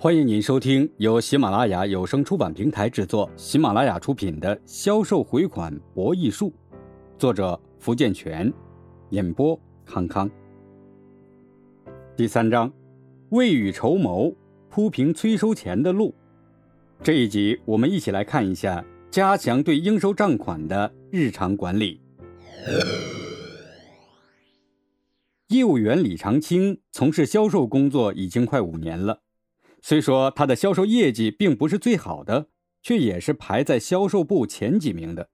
欢迎您收听由喜马拉雅有声出版平台制作、喜马拉雅出品的《销售回款博弈术》，作者福建泉，演播康康。第三章，未雨绸缪，铺平催收钱的路。这一集，我们一起来看一下加强对应收账款的日常管理。业务员李长青从事销售工作已经快五年了。虽说他的销售业绩并不是最好的，却也是排在销售部前几名的。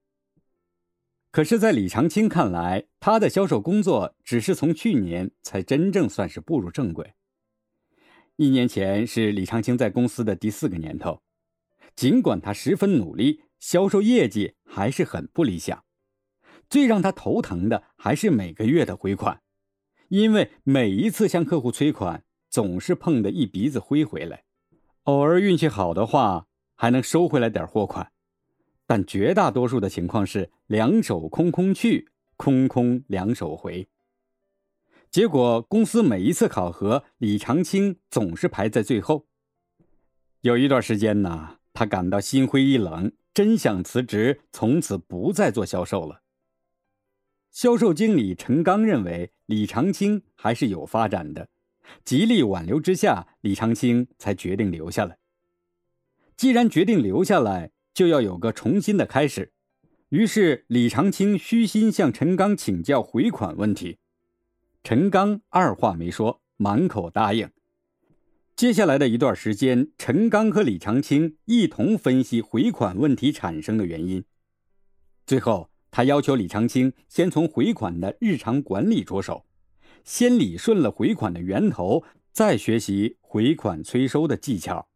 可是，在李长青看来，他的销售工作只是从去年才真正算是步入正轨。一年前是李长青在公司的第四个年头，尽管他十分努力，销售业绩还是很不理想。最让他头疼的还是每个月的回款，因为每一次向客户催款。总是碰得一鼻子灰回来，偶尔运气好的话还能收回来点货款，但绝大多数的情况是两手空空去，空空两手回。结果公司每一次考核，李长青总是排在最后。有一段时间呢，他感到心灰意冷，真想辞职，从此不再做销售了。销售经理陈刚认为李长青还是有发展的。极力挽留之下，李长青才决定留下来。既然决定留下来，就要有个重新的开始。于是，李长青虚心向陈刚请教回款问题。陈刚二话没说，满口答应。接下来的一段时间，陈刚和李长青一同分析回款问题产生的原因。最后，他要求李长青先从回款的日常管理着手。先理顺了回款的源头，再学习回款催收的技巧。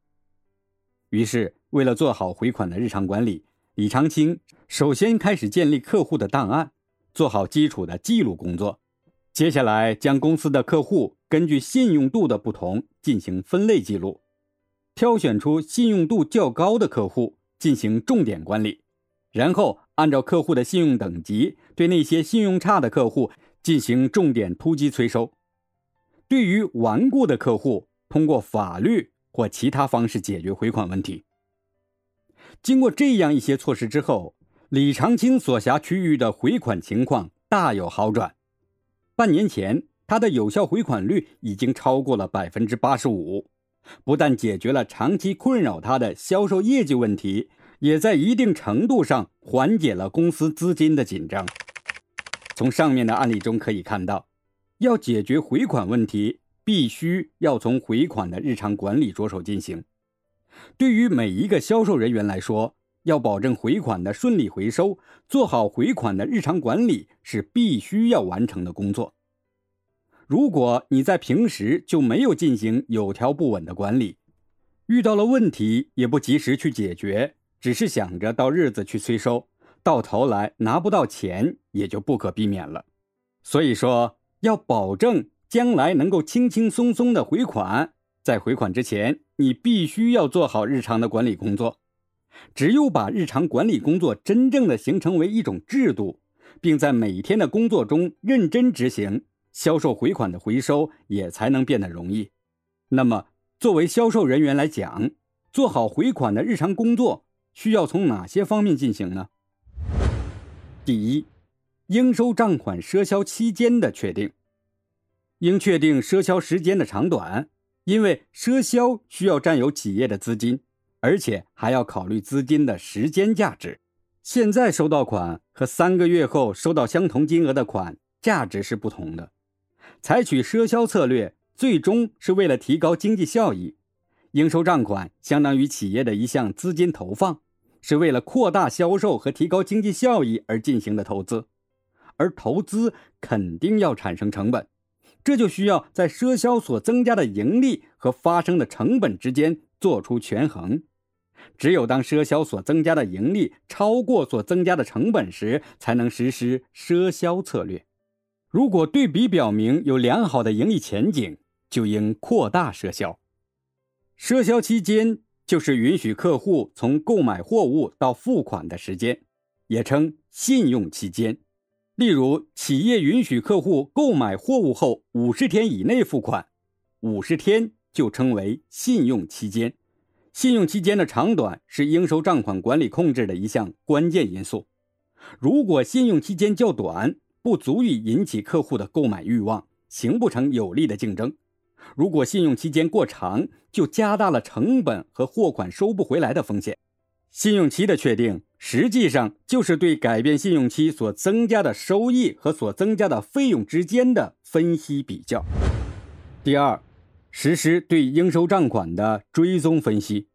于是，为了做好回款的日常管理，李长青首先开始建立客户的档案，做好基础的记录工作。接下来，将公司的客户根据信用度的不同进行分类记录，挑选出信用度较高的客户进行重点管理，然后按照客户的信用等级，对那些信用差的客户。进行重点突击催收，对于顽固的客户，通过法律或其他方式解决回款问题。经过这样一些措施之后，李长青所辖区域的回款情况大有好转。半年前，他的有效回款率已经超过了百分之八十五，不但解决了长期困扰他的销售业绩问题，也在一定程度上缓解了公司资金的紧张。从上面的案例中可以看到，要解决回款问题，必须要从回款的日常管理着手进行。对于每一个销售人员来说，要保证回款的顺利回收，做好回款的日常管理是必须要完成的工作。如果你在平时就没有进行有条不紊的管理，遇到了问题也不及时去解决，只是想着到日子去催收。到头来拿不到钱，也就不可避免了。所以说，要保证将来能够轻轻松松的回款，在回款之前，你必须要做好日常的管理工作。只有把日常管理工作真正的形成为一种制度，并在每天的工作中认真执行，销售回款的回收也才能变得容易。那么，作为销售人员来讲，做好回款的日常工作需要从哪些方面进行呢？第一，应收账款赊销期间的确定，应确定赊销时间的长短，因为赊销需要占有企业的资金，而且还要考虑资金的时间价值。现在收到款和三个月后收到相同金额的款价值是不同的。采取赊销策略，最终是为了提高经济效益。应收账款相当于企业的一项资金投放。是为了扩大销售和提高经济效益而进行的投资，而投资肯定要产生成本，这就需要在赊销所增加的盈利和发生的成本之间做出权衡。只有当赊销所增加的盈利超过所增加的成本时，才能实施赊销策略。如果对比表明有良好的盈利前景，就应扩大赊销。赊销期间。就是允许客户从购买货物到付款的时间，也称信用期间。例如，企业允许客户购买货物后五十天以内付款，五十天就称为信用期间。信用期间的长短是应收账款管理控制的一项关键因素。如果信用期间较短，不足以引起客户的购买欲望，形不成有力的竞争；如果信用期间过长，就加大了成本和货款收不回来的风险。信用期的确定，实际上就是对改变信用期所增加的收益和所增加的费用之间的分析比较。第二，实施对应收账款的追踪分析。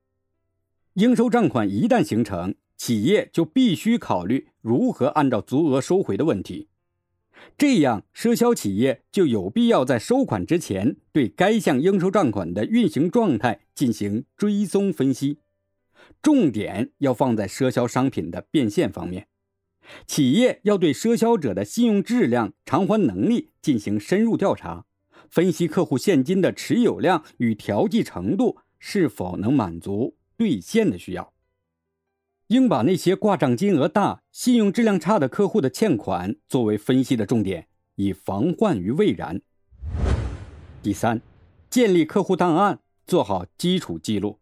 应收账款一旦形成，企业就必须考虑如何按照足额收回的问题。这样，赊销企业就有必要在收款之前对该项应收账款的运行状态进行追踪分析。重点要放在赊销商品的变现方面，企业要对赊销者的信用质量、偿还能力进行深入调查，分析客户现金的持有量与调剂程度是否能满足兑现的需要。应把那些挂账金额大、信用质量差的客户的欠款作为分析的重点，以防患于未然。第三，建立客户档案，做好基础记录。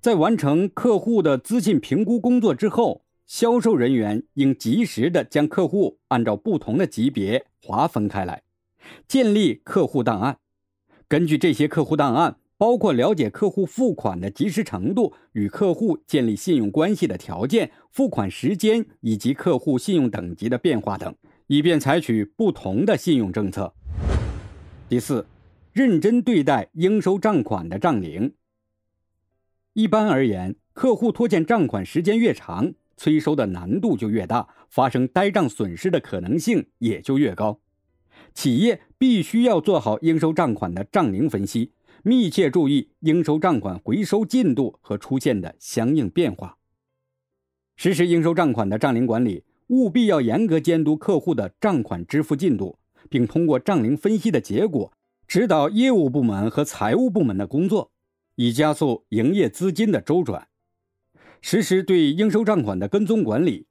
在完成客户的资信评估工作之后，销售人员应及时的将客户按照不同的级别划分开来，建立客户档案。根据这些客户档案，包括了解客户付款的及时程度、与客户建立信用关系的条件、付款时间以及客户信用等级的变化等，以便采取不同的信用政策。第四，认真对待应收账款的账龄。一般而言，客户拖欠账款时间越长，催收的难度就越大，发生呆账损失的可能性也就越高。企业必须要做好应收账款的账龄分析，密切注意应收账款回收进度和出现的相应变化。实施应收账款的账龄管理，务必要严格监督客户的账款支付进度，并通过账龄分析的结果，指导业务部门和财务部门的工作。以加速营业资金的周转，实施对应收账款的跟踪管理，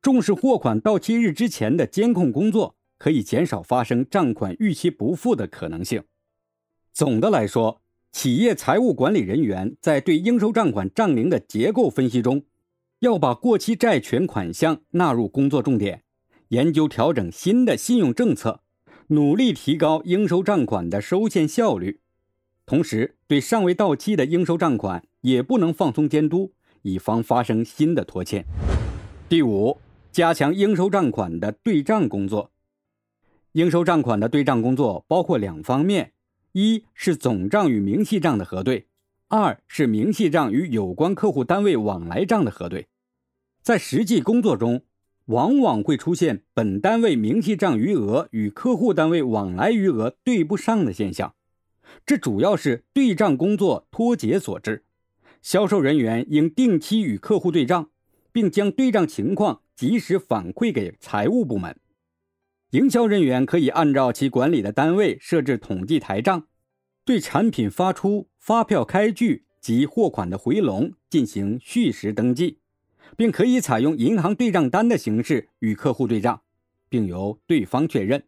重视货款到期日之前的监控工作，可以减少发生账款逾期不付的可能性。总的来说，企业财务管理人员在对应收账款账龄的结构分析中，要把过期债权款项纳入工作重点，研究调整新的信用政策，努力提高应收账款的收现效率。同时，对尚未到期的应收账款也不能放松监督，以防发生新的拖欠。第五，加强应收账款的对账工作。应收账款的对账工作包括两方面：一是总账与明细账的核对；二是明细账与有关客户单位往来账的核对。在实际工作中，往往会出现本单位明细账余额与客户单位往来余额对不上的现象。这主要是对账工作脱节所致，销售人员应定期与客户对账，并将对账情况及时反馈给财务部门。营销人员可以按照其管理的单位设置统计台账，对产品发出、发票开具及货款的回笼进行序时登记，并可以采用银行对账单的形式与客户对账，并由对方确认，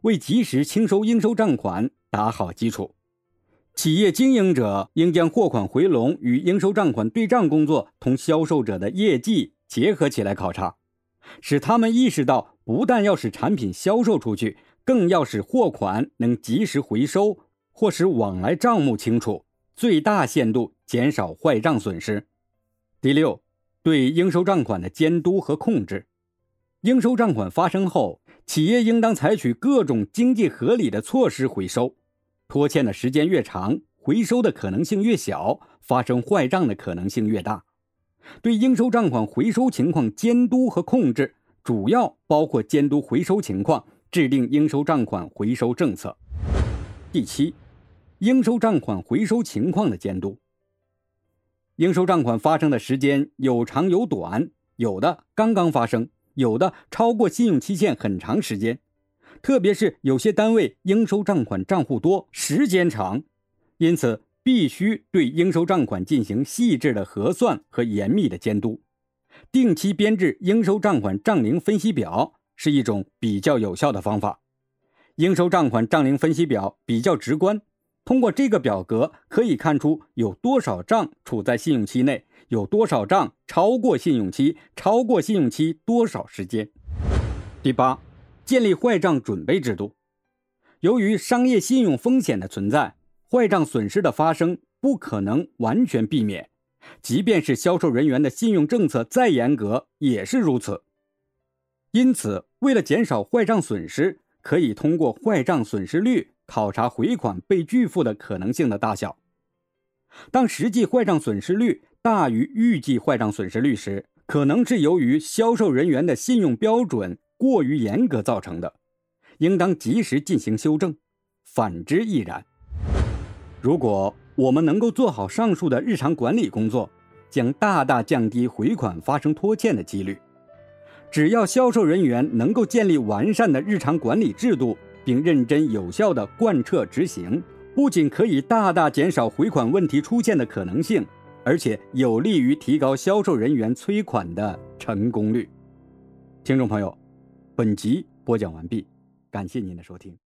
为及时清收应收账款打好基础。企业经营者应将货款回笼与应收账款对账工作同销售者的业绩结合起来考察，使他们意识到，不但要使产品销售出去，更要使货款能及时回收，或使往来账目清楚，最大限度减少坏账损失。第六，对应收账款的监督和控制。应收账款发生后，企业应当采取各种经济合理的措施回收。拖欠的时间越长，回收的可能性越小，发生坏账的可能性越大。对应收账款回收情况监督和控制，主要包括监督回收情况，制定应收账款回收政策。第七，应收账款回收情况的监督。应收账款发生的时间有长有短，有的刚刚发生，有的超过信用期限很长时间。特别是有些单位应收账款账户多、时间长，因此必须对应收账款进行细致的核算和严密的监督。定期编制应收账款账龄分析表是一种比较有效的方法。应收账款账龄分析表比较直观，通过这个表格可以看出有多少账处在信用期内，有多少账超过信用期，超过信用期多少时间。第八，建立坏账准备制度。由于商业信用风险的存在，坏账损失的发生不可能完全避免，即便是销售人员的信用政策再严格，也是如此。因此，为了减少坏账损失，可以通过坏账损失率。考察回款被拒付的可能性的大小。当实际坏账损失率大于预计坏账损失率时，可能是由于销售人员的信用标准过于严格造成的，应当及时进行修正；反之亦然。如果我们能够做好上述的日常管理工作，将大大降低回款发生拖欠的几率。只要销售人员能够建立完善的日常管理制度。并认真有效地贯彻执行，不仅可以大大减少回款问题出现的可能性，而且有利于提高销售人员催款的成功率。听众朋友，本集播讲完毕，感谢您的收听。